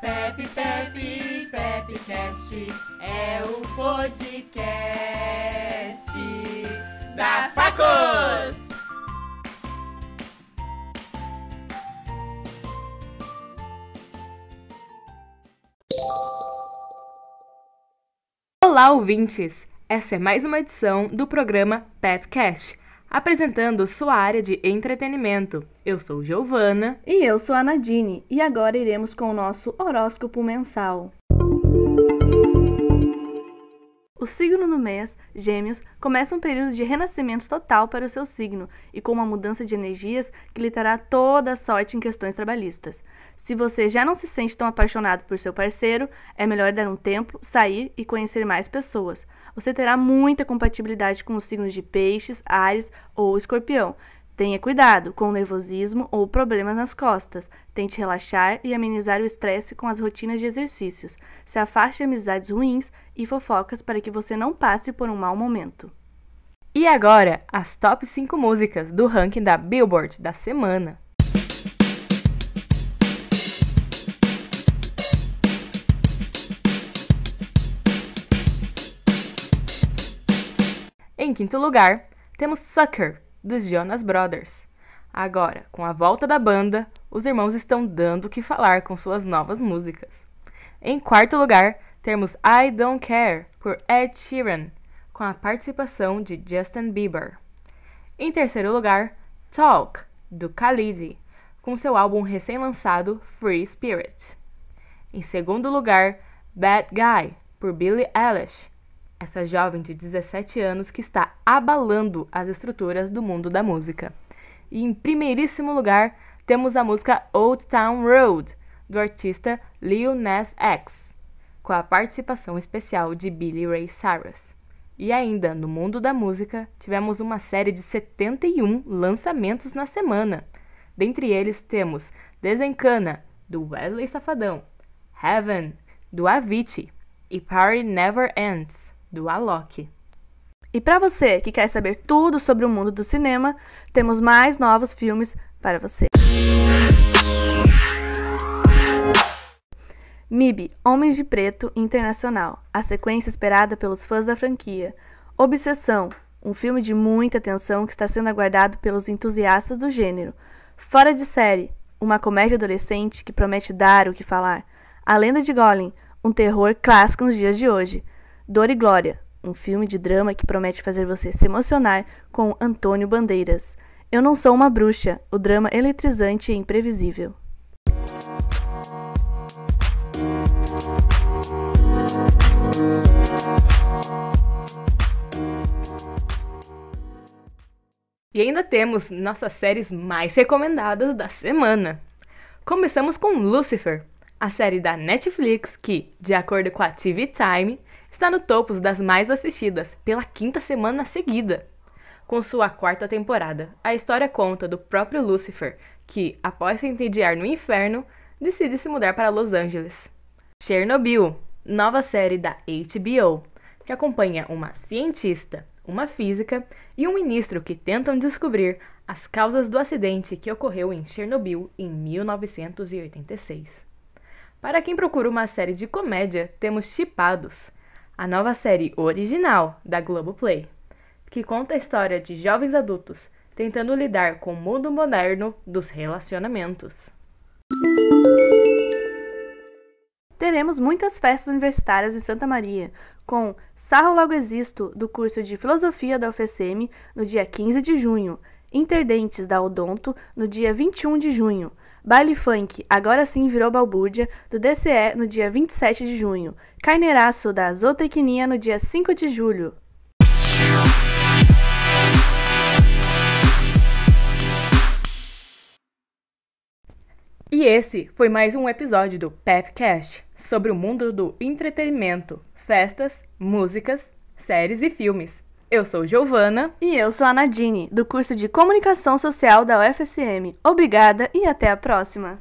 Pepe, Pepe, Pepcast é o podcast da Facos. Olá, ouvintes! Essa é mais uma edição do programa Pepcast, apresentando sua área de entretenimento. Eu sou Giovana. E eu sou a Nadine, e agora iremos com o nosso horóscopo mensal. O signo no mês, Gêmeos, começa um período de renascimento total para o seu signo e com uma mudança de energias que lhe trará toda a sorte em questões trabalhistas. Se você já não se sente tão apaixonado por seu parceiro, é melhor dar um tempo, sair e conhecer mais pessoas. Você terá muita compatibilidade com os signos de Peixes, Ares ou Escorpião. Tenha cuidado com o nervosismo ou problemas nas costas. Tente relaxar e amenizar o estresse com as rotinas de exercícios. Se afaste de amizades ruins e fofocas para que você não passe por um mau momento. E agora, as top 5 músicas do ranking da Billboard da semana. Em quinto lugar, temos Sucker, dos Jonas Brothers. Agora, com a volta da banda, os irmãos estão dando o que falar com suas novas músicas. Em quarto lugar, temos I Don't Care, por Ed Sheeran, com a participação de Justin Bieber. Em terceiro lugar, Talk, do Khalid, com seu álbum recém-lançado Free Spirit. Em segundo lugar, Bad Guy, por Billie Eilish, essa jovem de 17 anos que está abalando as estruturas do mundo da música. E em primeiríssimo lugar, temos a música Old Town Road, do artista Lil Nas X, com a participação especial de Billy Ray Cyrus. E ainda, no mundo da música, tivemos uma série de 71 lançamentos na semana. Dentre eles temos Desencana, do Wesley Safadão, Heaven, do Avicii e Party Never Ends, do Alok. E para você que quer saber tudo sobre o mundo do cinema, temos mais novos filmes para você. MIB Homens de Preto Internacional a sequência esperada pelos fãs da franquia. Obsessão um filme de muita atenção que está sendo aguardado pelos entusiastas do gênero. Fora de série uma comédia adolescente que promete dar o que falar. A Lenda de Golem um terror clássico nos dias de hoje. Dor e Glória, um filme de drama que promete fazer você se emocionar com Antônio Bandeiras. Eu não sou uma bruxa, o drama eletrizante e imprevisível. E ainda temos nossas séries mais recomendadas da semana. Começamos com Lucifer, a série da Netflix que, de acordo com a TV Time, está no topo das mais assistidas pela quinta semana seguida. Com sua quarta temporada, a história conta do próprio Lucifer, que, após se entediar no inferno, decide se mudar para Los Angeles. Chernobyl, nova série da HBO, que acompanha uma cientista, uma física e um ministro que tentam descobrir as causas do acidente que ocorreu em Chernobyl em 1986. Para quem procura uma série de comédia, temos Chipados, a nova série original da Globoplay, que conta a história de jovens adultos tentando lidar com o mundo moderno dos relacionamentos. Teremos muitas festas universitárias em Santa Maria, com Sarro Logo Existo, do curso de Filosofia da UFSM, no dia 15 de junho, Interdentes da Odonto, no dia 21 de junho, Baile Funk, agora sim virou balbúrdia, do DCE, no dia 27 de junho, Carneiraço, da Zootecnia, no dia 5 de julho. E esse foi mais um episódio do Pepcast sobre o mundo do entretenimento, festas, músicas, séries e filmes. Eu sou Giovana. E eu sou a Nadine, do curso de Comunicação Social da UFSM. Obrigada e até a próxima!